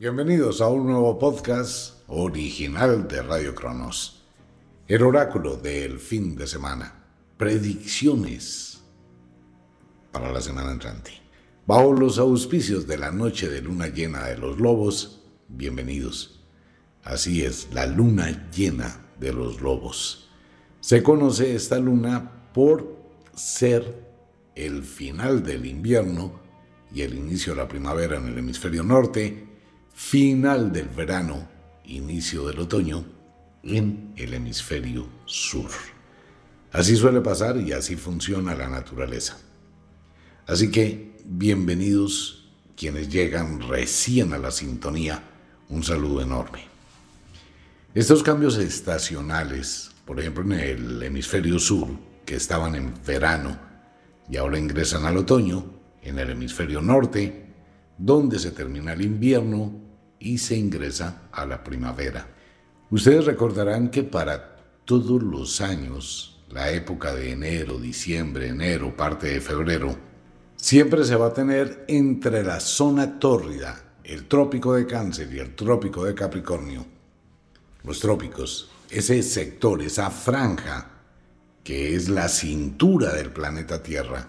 Bienvenidos a un nuevo podcast original de Radio Cronos. El oráculo del fin de semana. Predicciones para la semana entrante. Bajo los auspicios de la noche de luna llena de los lobos, bienvenidos. Así es, la luna llena de los lobos. Se conoce esta luna por ser el final del invierno y el inicio de la primavera en el hemisferio norte, final del verano, inicio del otoño en el hemisferio sur. Así suele pasar y así funciona la naturaleza. Así que bienvenidos quienes llegan recién a la sintonía, un saludo enorme. Estos cambios estacionales, por ejemplo en el hemisferio sur, que estaban en verano y ahora ingresan al otoño, en el hemisferio norte, donde se termina el invierno y se ingresa a la primavera. Ustedes recordarán que para todos los años, la época de enero, diciembre, enero, parte de febrero, siempre se va a tener entre la zona tórrida, el trópico de cáncer y el trópico de Capricornio, los trópicos, ese sector, esa franja que es la cintura del planeta Tierra,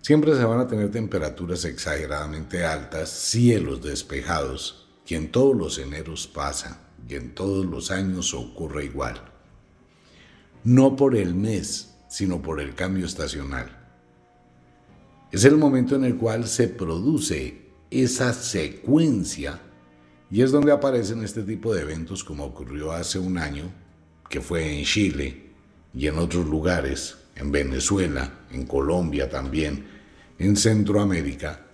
siempre se van a tener temperaturas exageradamente altas, cielos despejados, que en todos los eneros pasa y en todos los años ocurre igual. No por el mes, sino por el cambio estacional. Es el momento en el cual se produce esa secuencia y es donde aparecen este tipo de eventos como ocurrió hace un año, que fue en Chile, y en otros lugares, en Venezuela, en Colombia también, en Centroamérica,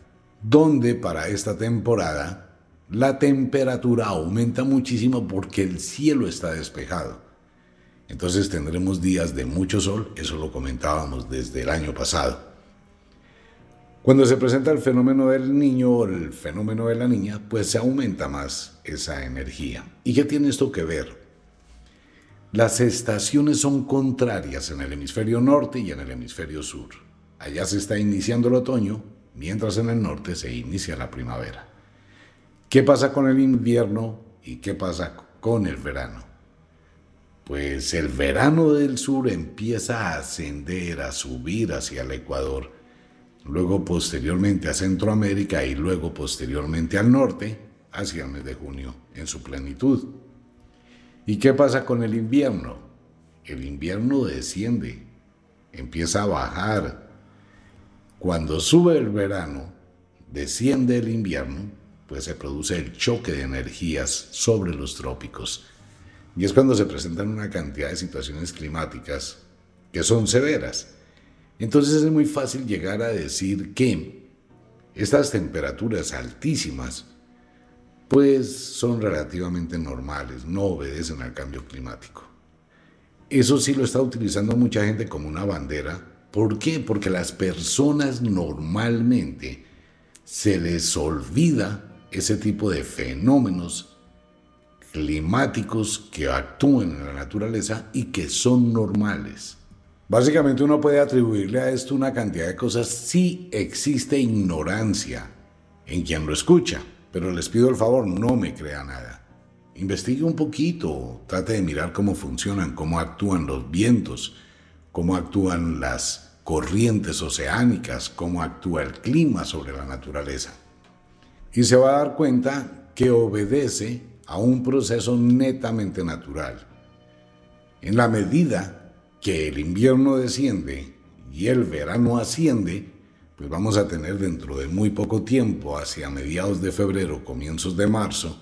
donde para esta temporada la temperatura aumenta muchísimo porque el cielo está despejado. Entonces tendremos días de mucho sol, eso lo comentábamos desde el año pasado. Cuando se presenta el fenómeno del niño o el fenómeno de la niña, pues se aumenta más esa energía. ¿Y qué tiene esto que ver? Las estaciones son contrarias en el hemisferio norte y en el hemisferio sur. Allá se está iniciando el otoño, mientras en el norte se inicia la primavera. ¿Qué pasa con el invierno y qué pasa con el verano? Pues el verano del sur empieza a ascender, a subir hacia el Ecuador, luego posteriormente a Centroamérica y luego posteriormente al norte, hacia el mes de junio en su plenitud. ¿Y qué pasa con el invierno? El invierno desciende, empieza a bajar. Cuando sube el verano, desciende el invierno, pues se produce el choque de energías sobre los trópicos. Y es cuando se presentan una cantidad de situaciones climáticas que son severas. Entonces es muy fácil llegar a decir que estas temperaturas altísimas pues son relativamente normales, no obedecen al cambio climático. Eso sí lo está utilizando mucha gente como una bandera. ¿Por qué? Porque las personas normalmente se les olvida ese tipo de fenómenos climáticos que actúan en la naturaleza y que son normales. Básicamente uno puede atribuirle a esto una cantidad de cosas si existe ignorancia en quien lo escucha. Pero les pido el favor, no me crea nada. Investigue un poquito, trate de mirar cómo funcionan, cómo actúan los vientos, cómo actúan las corrientes oceánicas, cómo actúa el clima sobre la naturaleza. Y se va a dar cuenta que obedece a un proceso netamente natural. En la medida que el invierno desciende y el verano asciende, pues vamos a tener dentro de muy poco tiempo, hacia mediados de febrero, comienzos de marzo,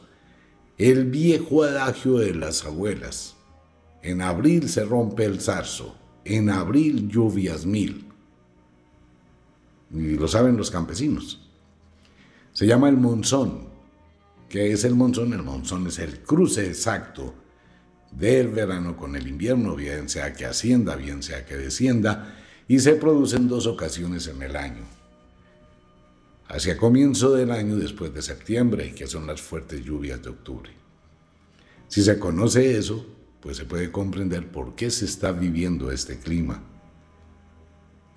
el viejo adagio de las abuelas. En abril se rompe el zarzo, en abril lluvias mil. Y lo saben los campesinos. Se llama el monzón. ¿Qué es el monzón? El monzón es el cruce exacto del verano con el invierno, bien sea que ascienda, bien sea que descienda, y se produce en dos ocasiones en el año. Hacia comienzo del año después de septiembre, que son las fuertes lluvias de octubre. Si se conoce eso, pues se puede comprender por qué se está viviendo este clima.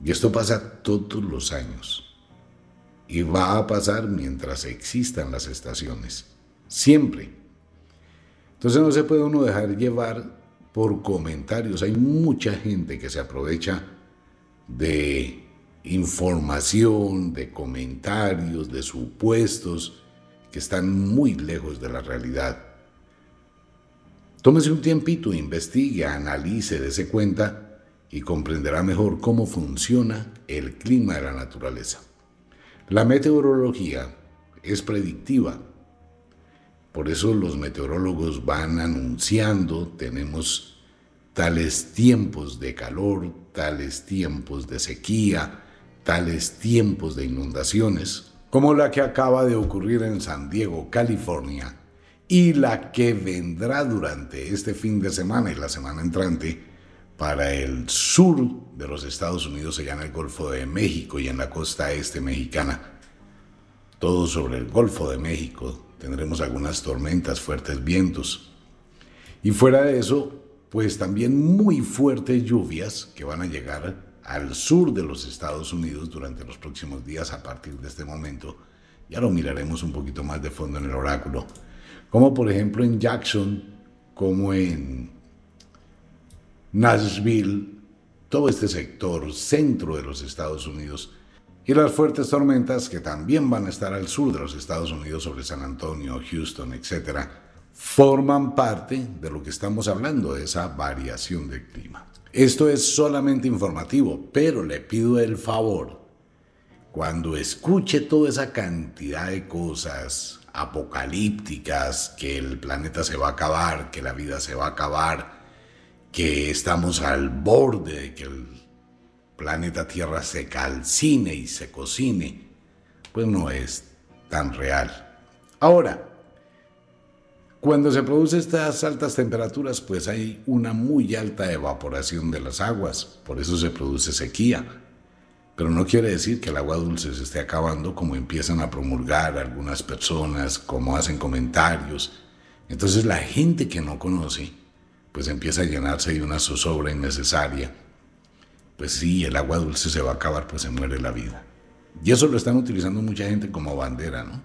Y esto pasa todos los años. Y va a pasar mientras existan las estaciones. Siempre. Entonces no se puede uno dejar llevar por comentarios. Hay mucha gente que se aprovecha de información, de comentarios, de supuestos que están muy lejos de la realidad. Tómese un tiempito, investigue, analice, dése cuenta y comprenderá mejor cómo funciona el clima de la naturaleza. La meteorología es predictiva. Por eso los meteorólogos van anunciando, tenemos tales tiempos de calor, tales tiempos de sequía, tales tiempos de inundaciones, como la que acaba de ocurrir en San Diego, California, y la que vendrá durante este fin de semana y la semana entrante para el sur de los Estados Unidos, allá en el Golfo de México y en la costa este mexicana. Todo sobre el Golfo de México. Tendremos algunas tormentas, fuertes vientos. Y fuera de eso, pues también muy fuertes lluvias que van a llegar al sur de los Estados Unidos durante los próximos días a partir de este momento. Ya lo miraremos un poquito más de fondo en el oráculo. Como por ejemplo en Jackson, como en Nashville, todo este sector centro de los Estados Unidos y las fuertes tormentas que también van a estar al sur de los Estados Unidos sobre San Antonio, Houston, etc., forman parte de lo que estamos hablando, de esa variación de clima. Esto es solamente informativo, pero le pido el favor, cuando escuche toda esa cantidad de cosas apocalípticas, que el planeta se va a acabar, que la vida se va a acabar, que estamos al borde de que el planeta Tierra se calcine y se cocine, pues no es tan real. Ahora, cuando se producen estas altas temperaturas, pues hay una muy alta evaporación de las aguas, por eso se produce sequía. Pero no quiere decir que el agua dulce se esté acabando como empiezan a promulgar algunas personas, como hacen comentarios. Entonces la gente que no conoce, pues empieza a llenarse de una zozobra innecesaria. Pues sí, el agua dulce se va a acabar, pues se muere la vida. Y eso lo están utilizando mucha gente como bandera, ¿no?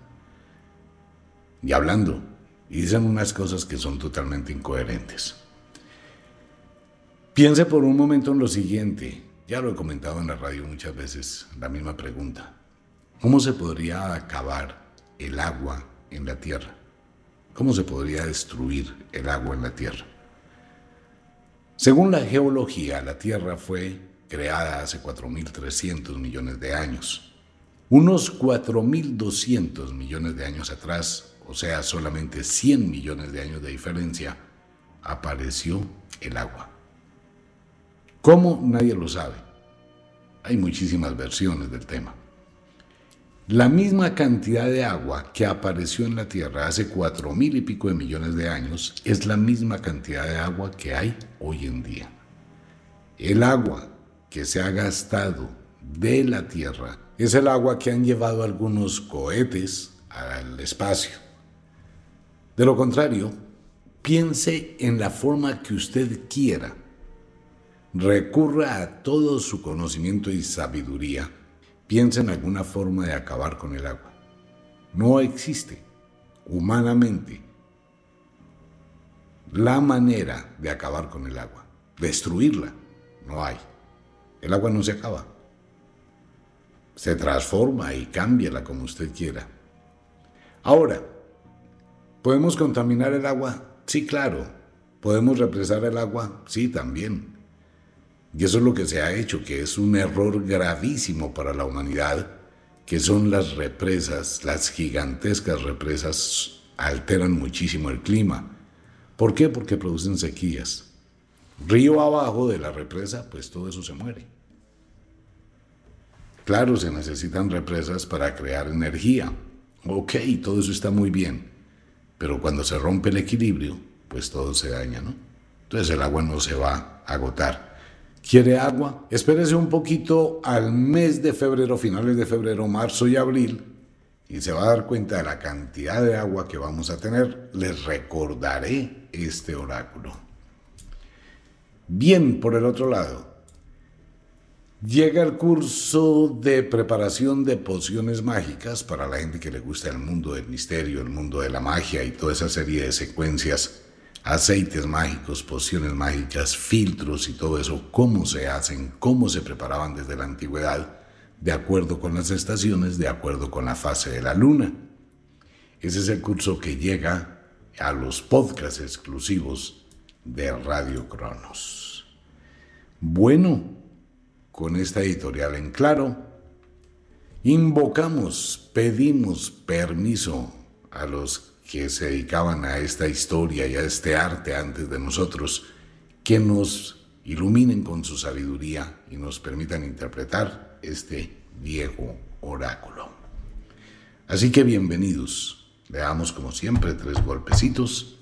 Y hablando y dicen unas cosas que son totalmente incoherentes. Piense por un momento en lo siguiente, ya lo he comentado en la radio muchas veces, la misma pregunta. ¿Cómo se podría acabar el agua en la tierra? ¿Cómo se podría destruir el agua en la tierra? Según la geología, la tierra fue creada hace 4.300 millones de años. Unos 4.200 millones de años atrás, o sea, solamente 100 millones de años de diferencia, apareció el agua. ¿Cómo? Nadie lo sabe. Hay muchísimas versiones del tema. La misma cantidad de agua que apareció en la Tierra hace cuatro mil y pico de millones de años es la misma cantidad de agua que hay hoy en día. El agua que se ha gastado de la Tierra es el agua que han llevado algunos cohetes al espacio de lo contrario, piense en la forma que usted quiera. Recurra a todo su conocimiento y sabiduría. Piense en alguna forma de acabar con el agua. No existe, humanamente, la manera de acabar con el agua. Destruirla. No hay. El agua no se acaba. Se transforma y cámbiala como usted quiera. Ahora, ¿Podemos contaminar el agua? Sí, claro. ¿Podemos represar el agua? Sí, también. Y eso es lo que se ha hecho, que es un error gravísimo para la humanidad, que son las represas, las gigantescas represas alteran muchísimo el clima. ¿Por qué? Porque producen sequías. Río abajo de la represa, pues todo eso se muere. Claro, se necesitan represas para crear energía. Ok, todo eso está muy bien. Pero cuando se rompe el equilibrio, pues todo se daña, ¿no? Entonces el agua no se va a agotar. ¿Quiere agua? Espérese un poquito al mes de febrero, finales de febrero, marzo y abril, y se va a dar cuenta de la cantidad de agua que vamos a tener. Les recordaré este oráculo. Bien, por el otro lado, Llega el curso de preparación de pociones mágicas para la gente que le gusta el mundo del misterio, el mundo de la magia y toda esa serie de secuencias, aceites mágicos, pociones mágicas, filtros y todo eso, cómo se hacen, cómo se preparaban desde la antigüedad, de acuerdo con las estaciones, de acuerdo con la fase de la luna. Ese es el curso que llega a los podcasts exclusivos de Radio Cronos. Bueno, con esta editorial en claro, invocamos, pedimos permiso a los que se dedicaban a esta historia y a este arte antes de nosotros, que nos iluminen con su sabiduría y nos permitan interpretar este viejo oráculo. Así que bienvenidos. Veamos como siempre tres golpecitos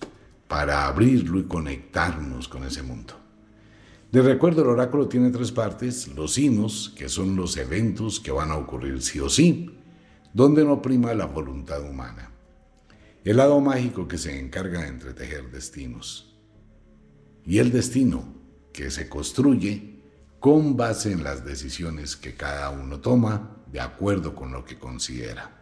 para abrirlo y conectarnos con ese mundo. De recuerdo, el oráculo tiene tres partes, los hinos, que son los eventos que van a ocurrir sí o sí, donde no prima la voluntad humana. El lado mágico que se encarga de entretejer destinos. Y el destino que se construye con base en las decisiones que cada uno toma de acuerdo con lo que considera.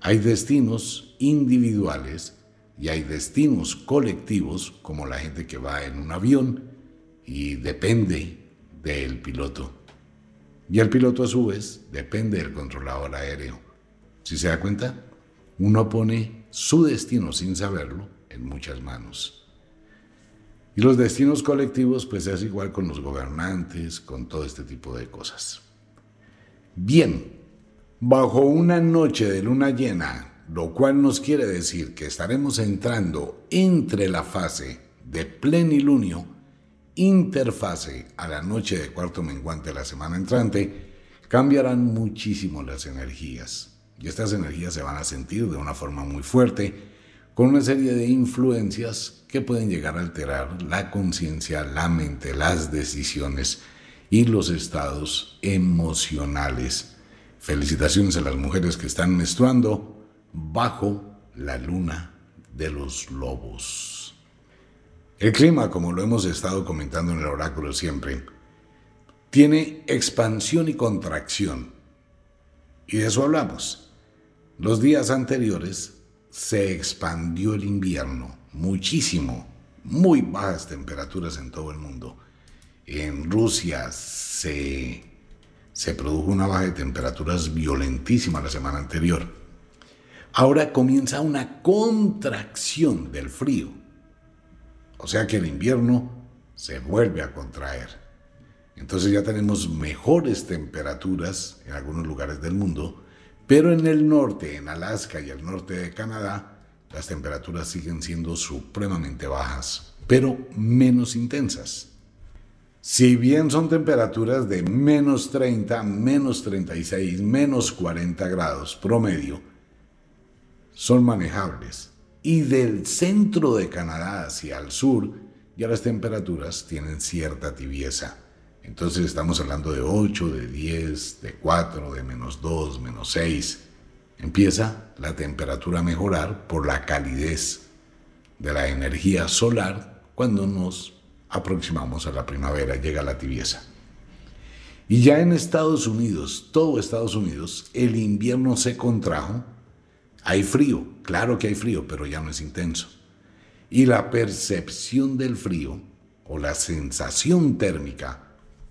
Hay destinos individuales y hay destinos colectivos, como la gente que va en un avión y depende del piloto. Y el piloto a su vez depende del controlador aéreo. Si se da cuenta, uno pone su destino sin saberlo en muchas manos. Y los destinos colectivos pues es igual con los gobernantes, con todo este tipo de cosas. Bien, bajo una noche de luna llena, lo cual nos quiere decir que estaremos entrando entre la fase de plenilunio interfase a la noche de cuarto menguante de la semana entrante, cambiarán muchísimo las energías. Y estas energías se van a sentir de una forma muy fuerte, con una serie de influencias que pueden llegar a alterar la conciencia, la mente, las decisiones y los estados emocionales. Felicitaciones a las mujeres que están menstruando bajo la luna de los lobos. El clima, como lo hemos estado comentando en el oráculo siempre, tiene expansión y contracción. Y de eso hablamos. Los días anteriores se expandió el invierno muchísimo, muy bajas temperaturas en todo el mundo. En Rusia se, se produjo una baja de temperaturas violentísima la semana anterior. Ahora comienza una contracción del frío o sea que el invierno se vuelve a contraer. Entonces ya tenemos mejores temperaturas en algunos lugares del mundo, pero en el norte, en Alaska y el norte de Canadá, las temperaturas siguen siendo supremamente bajas, pero menos intensas. Si bien son temperaturas de menos 30, menos 36, menos 40 grados promedio, son manejables y del centro de Canadá hacia el sur ya las temperaturas tienen cierta tibieza. Entonces estamos hablando de 8, de 10, de 4, de menos 2, menos 6. Empieza la temperatura a mejorar por la calidez de la energía solar cuando nos aproximamos a la primavera, llega la tibieza. Y ya en Estados Unidos, todo Estados Unidos, el invierno se contrajo hay frío, claro que hay frío, pero ya no es intenso. Y la percepción del frío o la sensación térmica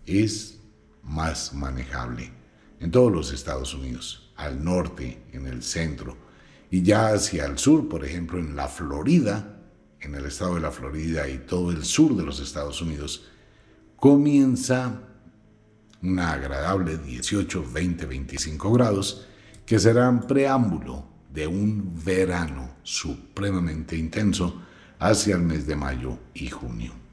es más manejable en todos los Estados Unidos, al norte, en el centro, y ya hacia el sur, por ejemplo, en la Florida, en el estado de la Florida y todo el sur de los Estados Unidos, comienza una agradable 18, 20, 25 grados, que serán preámbulo de un verano supremamente intenso hacia el mes de mayo y junio.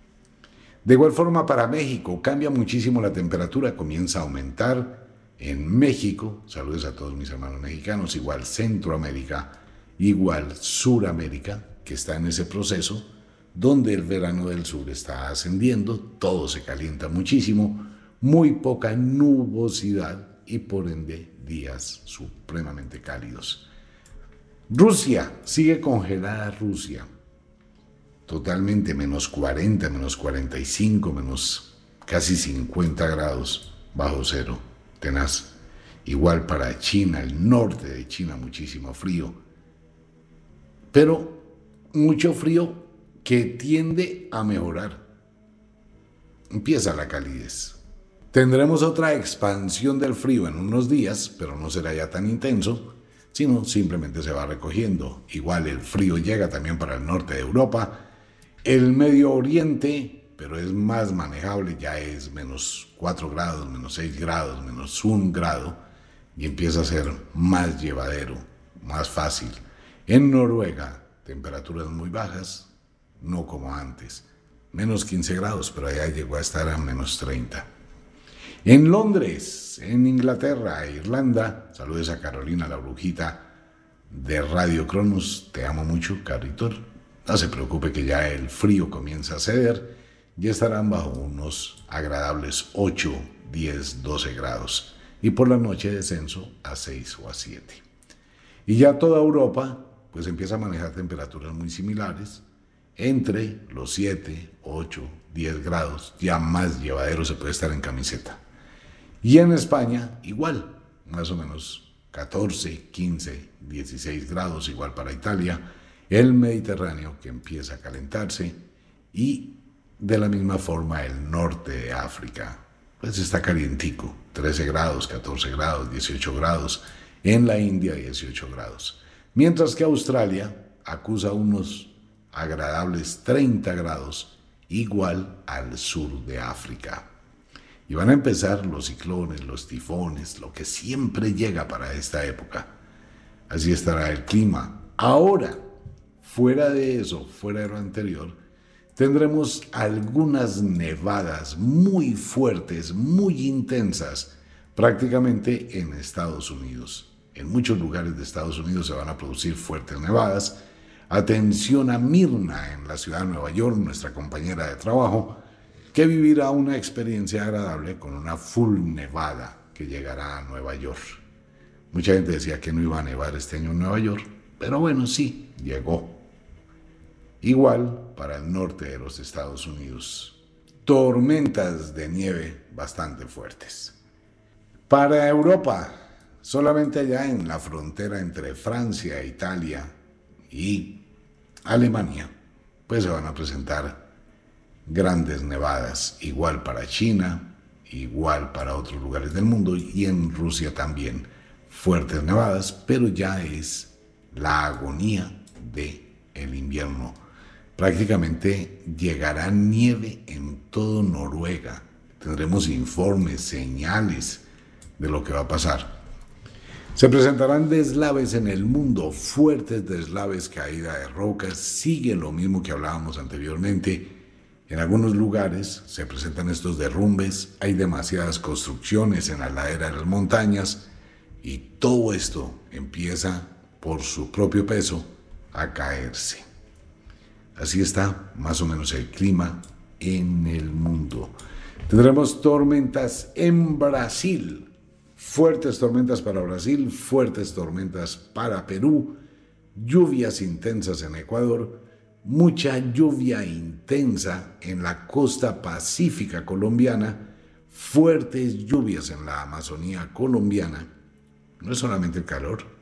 De igual forma para México cambia muchísimo la temperatura, comienza a aumentar en México, saludos a todos mis hermanos mexicanos, igual Centroamérica, igual Suramérica, que está en ese proceso, donde el verano del sur está ascendiendo, todo se calienta muchísimo, muy poca nubosidad y por ende días supremamente cálidos. Rusia, sigue congelada Rusia. Totalmente menos 40, menos 45, menos casi 50 grados. bajo cero, tenaz. Igual para China, el norte de China, muchísimo frío. Pero mucho frío que tiende a mejorar. Empieza la calidez. Tendremos otra expansión del frío en unos días, pero no será ya tan intenso, sino simplemente se va recogiendo. Igual el frío llega también para el norte de Europa. El Medio Oriente, pero es más manejable, ya es menos 4 grados, menos 6 grados, menos 1 grado, y empieza a ser más llevadero, más fácil. En Noruega, temperaturas muy bajas, no como antes. Menos 15 grados, pero allá llegó a estar a menos 30. En Londres, en Inglaterra e Irlanda, saludos a Carolina la brujita de Radio Cronos. Te amo mucho, Caritor. No se preocupe que ya el frío comienza a ceder y estarán bajo unos agradables 8, 10, 12 grados. Y por la noche descenso a 6 o a 7. Y ya toda Europa pues empieza a manejar temperaturas muy similares entre los 7, 8, 10 grados, ya más llevadero se puede estar en camiseta. Y en España, igual, más o menos 14, 15, 16 grados, igual para Italia, el Mediterráneo que empieza a calentarse y de la misma forma el norte de África, pues está calientico, 13 grados, 14 grados, 18 grados, en la India 18 grados. Mientras que Australia acusa unos agradables 30 grados, igual al sur de África. Y van a empezar los ciclones, los tifones, lo que siempre llega para esta época. Así estará el clima. Ahora, fuera de eso, fuera de lo anterior, tendremos algunas nevadas muy fuertes, muy intensas, prácticamente en Estados Unidos. En muchos lugares de Estados Unidos se van a producir fuertes nevadas Atención a Mirna en la ciudad de Nueva York, nuestra compañera de trabajo, que vivirá una experiencia agradable con una full nevada que llegará a Nueva York. Mucha gente decía que no iba a nevar este año en Nueva York, pero bueno, sí, llegó. Igual para el norte de los Estados Unidos. Tormentas de nieve bastante fuertes. Para Europa, solamente allá en la frontera entre Francia Italia y Alemania, pues se van a presentar grandes nevadas, igual para China, igual para otros lugares del mundo y en Rusia también fuertes nevadas, pero ya es la agonía de el invierno. Prácticamente llegará nieve en todo Noruega. Tendremos informes, señales de lo que va a pasar. Se presentarán deslaves en el mundo, fuertes deslaves, caída de rocas, sigue lo mismo que hablábamos anteriormente. En algunos lugares se presentan estos derrumbes, hay demasiadas construcciones en la ladera de las montañas y todo esto empieza por su propio peso a caerse. Así está más o menos el clima en el mundo. Tendremos tormentas en Brasil fuertes tormentas para Brasil, fuertes tormentas para Perú, lluvias intensas en Ecuador, mucha lluvia intensa en la costa pacífica colombiana, fuertes lluvias en la Amazonía colombiana. No es solamente el calor.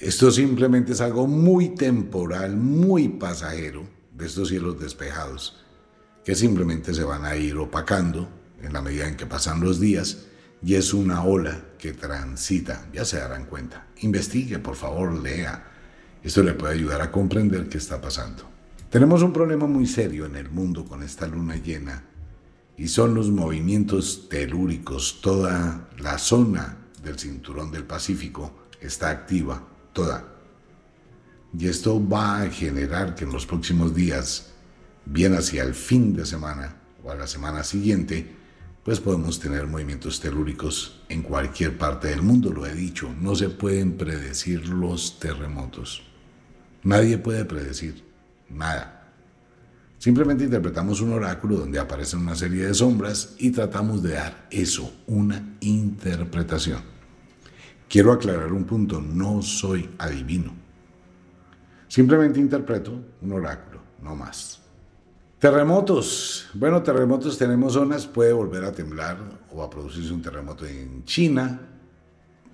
Esto simplemente es algo muy temporal, muy pasajero de estos cielos despejados, que simplemente se van a ir opacando en la medida en que pasan los días y es una ola que transita, ya se darán cuenta. Investigue, por favor, lea. Esto le puede ayudar a comprender qué está pasando. Tenemos un problema muy serio en el mundo con esta luna llena y son los movimientos telúricos. Toda la zona del cinturón del Pacífico está activa, toda. Y esto va a generar que en los próximos días, bien hacia el fin de semana o a la semana siguiente, pues podemos tener movimientos telúricos en cualquier parte del mundo, lo he dicho, no se pueden predecir los terremotos. Nadie puede predecir nada. Simplemente interpretamos un oráculo donde aparecen una serie de sombras y tratamos de dar eso, una interpretación. Quiero aclarar un punto, no soy adivino. Simplemente interpreto un oráculo, no más. Terremotos. Bueno, terremotos tenemos zonas, puede volver a temblar o a producirse un terremoto en China.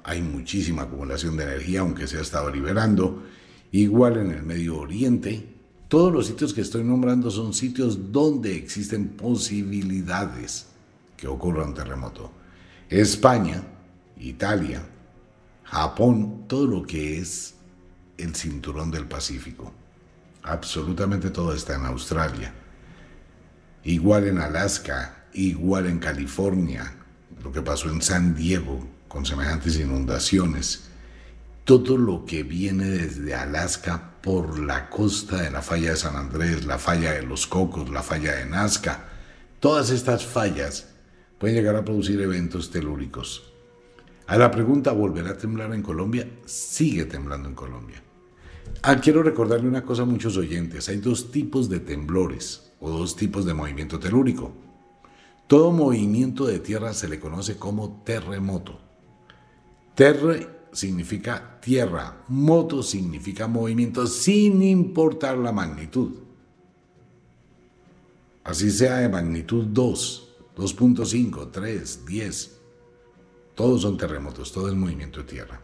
Hay muchísima acumulación de energía, aunque se ha estado liberando. Igual en el Medio Oriente. Todos los sitios que estoy nombrando son sitios donde existen posibilidades que ocurra un terremoto. España, Italia, Japón, todo lo que es el cinturón del Pacífico. Absolutamente todo está en Australia. Igual en Alaska, igual en California, lo que pasó en San Diego con semejantes inundaciones. Todo lo que viene desde Alaska por la costa de la falla de San Andrés, la falla de los Cocos, la falla de Nazca, todas estas fallas pueden llegar a producir eventos telúricos a la pregunta, ¿volverá a temblar en Colombia? Sigue temblando en Colombia. Ah, quiero recordarle una cosa a muchos oyentes. Hay dos tipos de temblores o dos tipos de movimiento telúrico. Todo movimiento de tierra se le conoce como terremoto. Terre significa tierra, moto significa movimiento sin importar la magnitud. Así sea de magnitud 2, 2.5, 3, 10, todos son terremotos, todo es movimiento de tierra.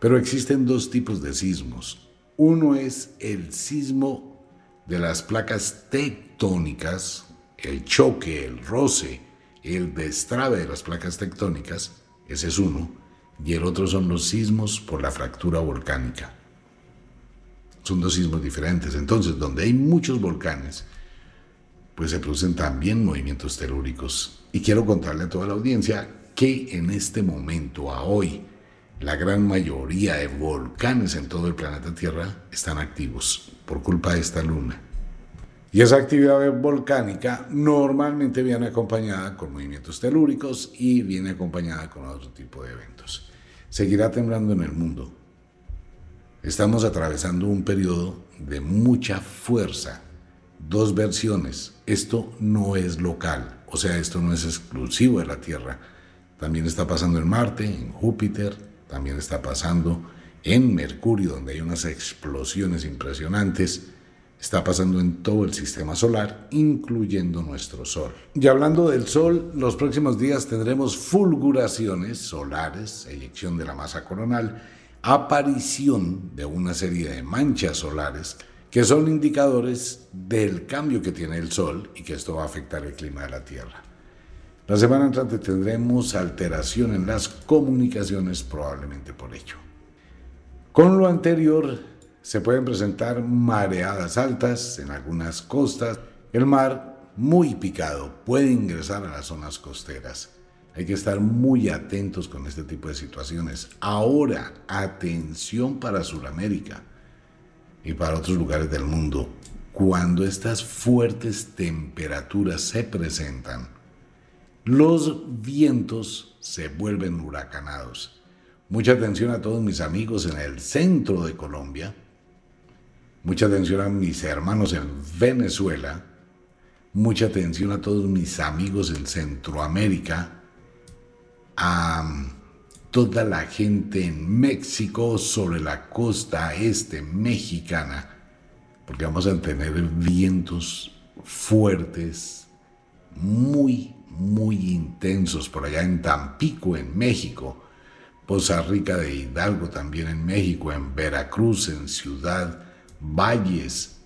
Pero existen dos tipos de sismos. Uno es el sismo de las placas tectónicas, el choque, el roce, el destrave de las placas tectónicas, ese es uno, y el otro son los sismos por la fractura volcánica. Son dos sismos diferentes. Entonces, donde hay muchos volcanes, pues se producen también movimientos telúricos. Y quiero contarle a toda la audiencia que en este momento, a hoy, la gran mayoría de volcanes en todo el planeta Tierra están activos por culpa de esta luna. Y esa actividad volcánica normalmente viene acompañada con movimientos telúricos y viene acompañada con otro tipo de eventos. Seguirá temblando en el mundo. Estamos atravesando un periodo de mucha fuerza. Dos versiones. Esto no es local, o sea, esto no es exclusivo de la Tierra también está pasando en Marte, en Júpiter, también está pasando en Mercurio, donde hay unas explosiones impresionantes. Está pasando en todo el sistema solar, incluyendo nuestro Sol. Y hablando del Sol, los próximos días tendremos fulguraciones solares, eyección de la masa coronal, aparición de una serie de manchas solares que son indicadores del cambio que tiene el Sol y que esto va a afectar el clima de la Tierra. La semana entrante tendremos alteración en las comunicaciones probablemente por ello. Con lo anterior, se pueden presentar mareadas altas en algunas costas. El mar, muy picado, puede ingresar a las zonas costeras. Hay que estar muy atentos con este tipo de situaciones. Ahora, atención para Sudamérica y para otros lugares del mundo. Cuando estas fuertes temperaturas se presentan, los vientos se vuelven huracanados. Mucha atención a todos mis amigos en el centro de Colombia. Mucha atención a mis hermanos en Venezuela. Mucha atención a todos mis amigos en Centroamérica. A toda la gente en México sobre la costa este mexicana. Porque vamos a tener vientos fuertes, muy muy intensos por allá en Tampico, en México, Poza Rica de Hidalgo también en México, en Veracruz, en Ciudad Valles,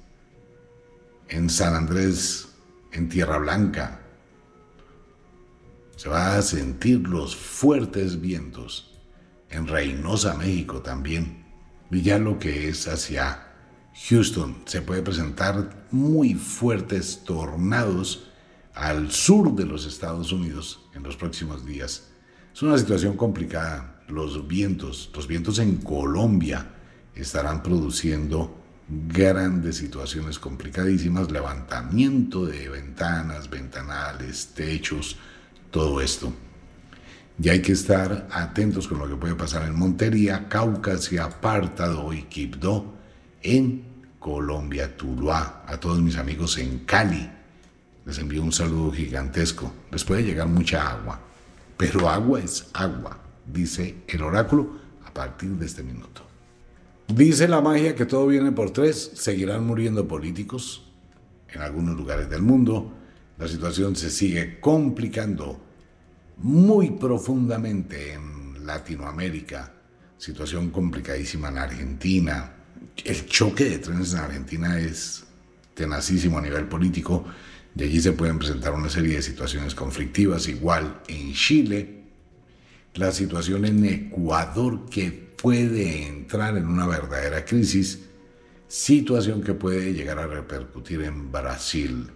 en San Andrés, en Tierra Blanca. Se va a sentir los fuertes vientos en Reynosa, México también. Y ya lo que es hacia Houston se puede presentar muy fuertes tornados al sur de los Estados Unidos en los próximos días. Es una situación complicada. Los vientos, los vientos en Colombia estarán produciendo grandes situaciones complicadísimas, levantamiento de ventanas, ventanales, techos, todo esto. Y hay que estar atentos con lo que puede pasar en Montería, Caucasia, Pártado y Quibdó, en Colombia, Tuluá, a todos mis amigos en Cali, les envío un saludo gigantesco. Les puede llegar mucha agua, pero agua es agua, dice el oráculo a partir de este minuto. Dice la magia que todo viene por tres, seguirán muriendo políticos, en algunos lugares del mundo. La situación se sigue complicando muy profundamente en Latinoamérica. Situación complicadísima en Argentina. El choque de trenes en Argentina es tenacísimo a nivel político. De allí se pueden presentar una serie de situaciones conflictivas, igual en Chile, la situación en Ecuador que puede entrar en una verdadera crisis, situación que puede llegar a repercutir en Brasil.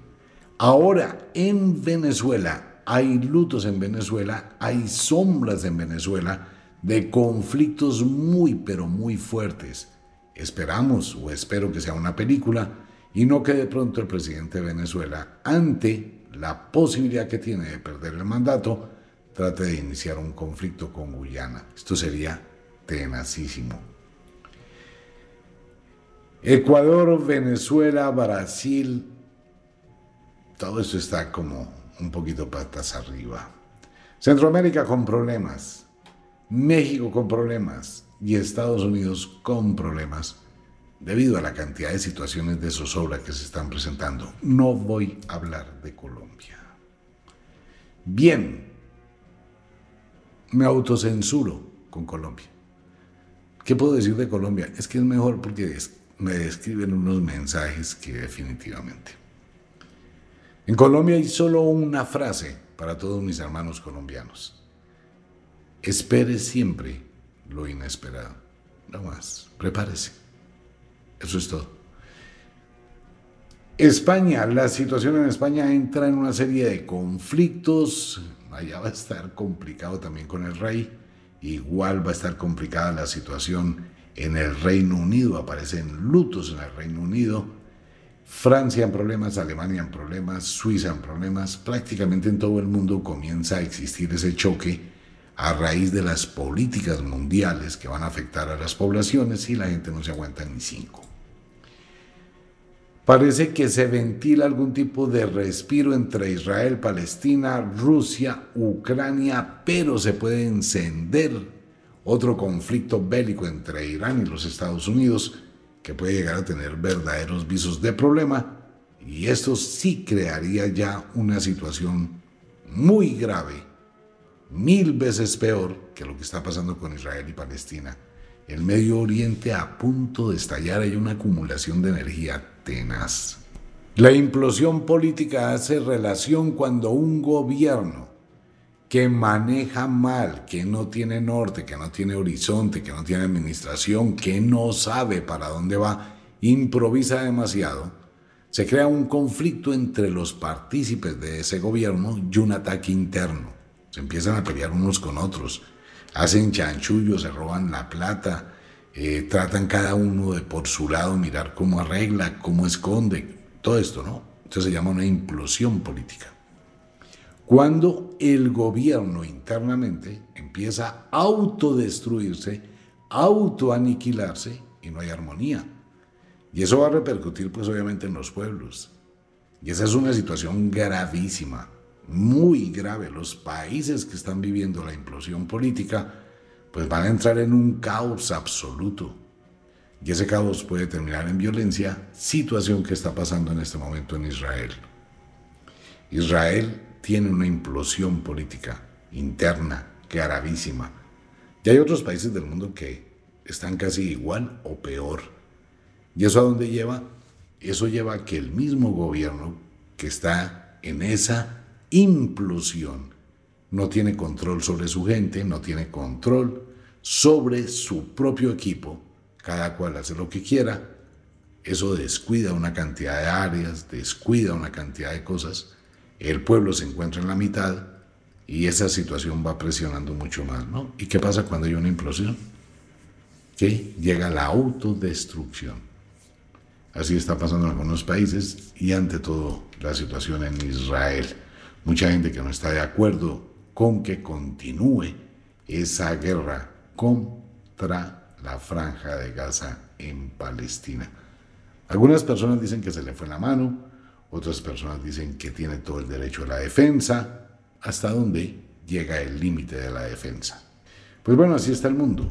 Ahora, en Venezuela, hay lutos en Venezuela, hay sombras en Venezuela de conflictos muy, pero muy fuertes. Esperamos o espero que sea una película y no que de pronto el presidente de Venezuela, ante la posibilidad que tiene de perder el mandato, trate de iniciar un conflicto con Guyana. Esto sería tenacísimo. Ecuador, Venezuela, Brasil, todo eso está como un poquito patas arriba. Centroamérica con problemas, México con problemas y Estados Unidos con problemas debido a la cantidad de situaciones de zozobra que se están presentando. No voy a hablar de Colombia. Bien, me autocensuro con Colombia. ¿Qué puedo decir de Colombia? Es que es mejor porque me describen unos mensajes que definitivamente. En Colombia hay solo una frase para todos mis hermanos colombianos. Espere siempre lo inesperado. No más, prepárese. Eso es todo. España, la situación en España entra en una serie de conflictos. Allá va a estar complicado también con el rey. Igual va a estar complicada la situación en el Reino Unido. Aparecen lutos en el Reino Unido. Francia en problemas, Alemania en problemas, Suiza en problemas. Prácticamente en todo el mundo comienza a existir ese choque a raíz de las políticas mundiales que van a afectar a las poblaciones y la gente no se aguanta ni cinco. Parece que se ventila algún tipo de respiro entre Israel, Palestina, Rusia, Ucrania, pero se puede encender otro conflicto bélico entre Irán y los Estados Unidos que puede llegar a tener verdaderos visos de problema y esto sí crearía ya una situación muy grave, mil veces peor que lo que está pasando con Israel y Palestina. El Medio Oriente a punto de estallar hay una acumulación de energía La implosión política hace relación cuando un gobierno que maneja mal, que no tiene norte, que no tiene horizonte, que no tiene administración, que no sabe para dónde va, improvisa demasiado, se crea un conflicto entre los partícipes de ese gobierno y un ataque interno. Se empiezan a pelear unos con otros, hacen chanchullos, se roban la plata, eh, tratan cada uno de por su lado mirar cómo arregla, cómo esconde, todo esto, ¿no? Entonces se llama una implosión política. Cuando el gobierno internamente empieza a autodestruirse, autoaniquilarse y no hay armonía. Y eso va a repercutir pues obviamente en los pueblos. Y esa es una situación gravísima, muy grave. Los países que están viviendo la implosión política pues van a entrar en un caos absoluto. Y ese caos puede terminar en violencia, situación que está pasando en este momento en Israel. Israel tiene una implosión política interna gravísima. Y hay otros países del mundo que están casi igual o peor. ¿Y eso a dónde lleva? Eso lleva a que el mismo gobierno que está en esa implosión no tiene control sobre su gente, no tiene control sobre su propio equipo, cada cual hace lo que quiera, eso descuida una cantidad de áreas, descuida una cantidad de cosas, el pueblo se encuentra en la mitad y esa situación va presionando mucho más, ¿no? ¿Y qué pasa cuando hay una implosión? Que llega la autodestrucción. Así está pasando en algunos países y ante todo la situación en Israel. Mucha gente que no está de acuerdo con que continúe esa guerra contra la franja de Gaza en Palestina. Algunas personas dicen que se le fue la mano, otras personas dicen que tiene todo el derecho a la defensa, hasta dónde llega el límite de la defensa. Pues bueno, así está el mundo.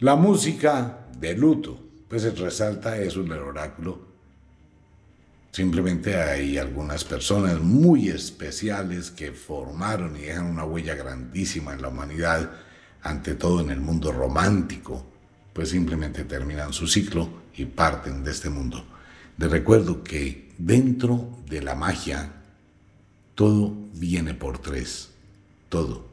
La música de luto, pues resalta eso en el oráculo Simplemente hay algunas personas muy especiales que formaron y dejan una huella grandísima en la humanidad, ante todo en el mundo romántico, pues simplemente terminan su ciclo y parten de este mundo. Les recuerdo que dentro de la magia todo viene por tres, todo.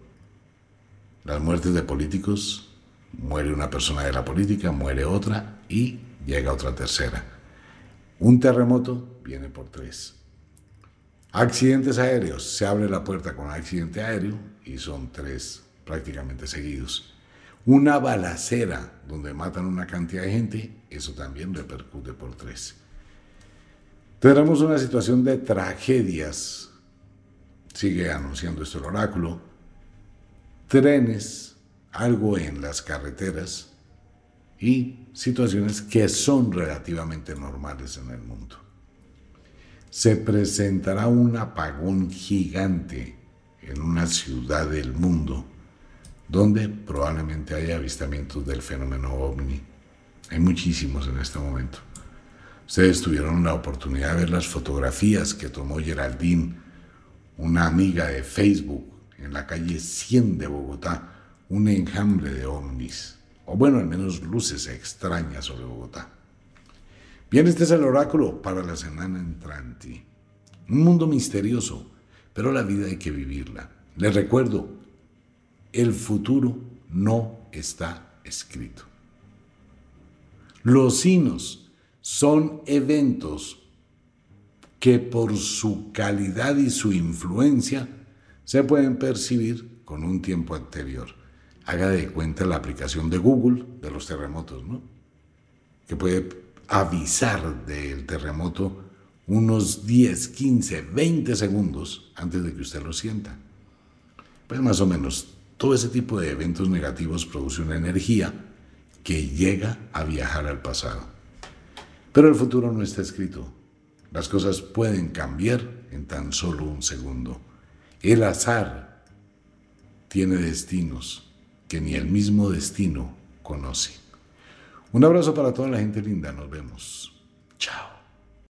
Las muertes de políticos, muere una persona de la política, muere otra y llega otra tercera. Un terremoto viene por tres. Accidentes aéreos, se abre la puerta con accidente aéreo y son tres prácticamente seguidos. Una balacera donde matan una cantidad de gente, eso también repercute por tres. Tenemos una situación de tragedias, sigue anunciando esto el oráculo, trenes, algo en las carreteras y situaciones que son relativamente normales en el mundo. Se presentará un apagón gigante en una ciudad del mundo donde probablemente haya avistamientos del fenómeno ovni. Hay muchísimos en este momento. Ustedes tuvieron la oportunidad de ver las fotografías que tomó Geraldine, una amiga de Facebook, en la calle 100 de Bogotá, un enjambre de ovnis, o bueno, al menos luces extrañas sobre Bogotá. Bien, este es el oráculo para la semana entrante. Un mundo misterioso, pero la vida hay que vivirla. Les recuerdo, el futuro no está escrito. Los sinos son eventos que por su calidad y su influencia se pueden percibir con un tiempo anterior. Haga de cuenta la aplicación de Google de los terremotos, ¿no? Que puede avisar del terremoto unos 10, 15, 20 segundos antes de que usted lo sienta. Pues más o menos todo ese tipo de eventos negativos produce una energía que llega a viajar al pasado. Pero el futuro no está escrito. Las cosas pueden cambiar en tan solo un segundo. El azar tiene destinos que ni el mismo destino conoce. Un abrazo para toda la gente linda. Nos vemos. Chao.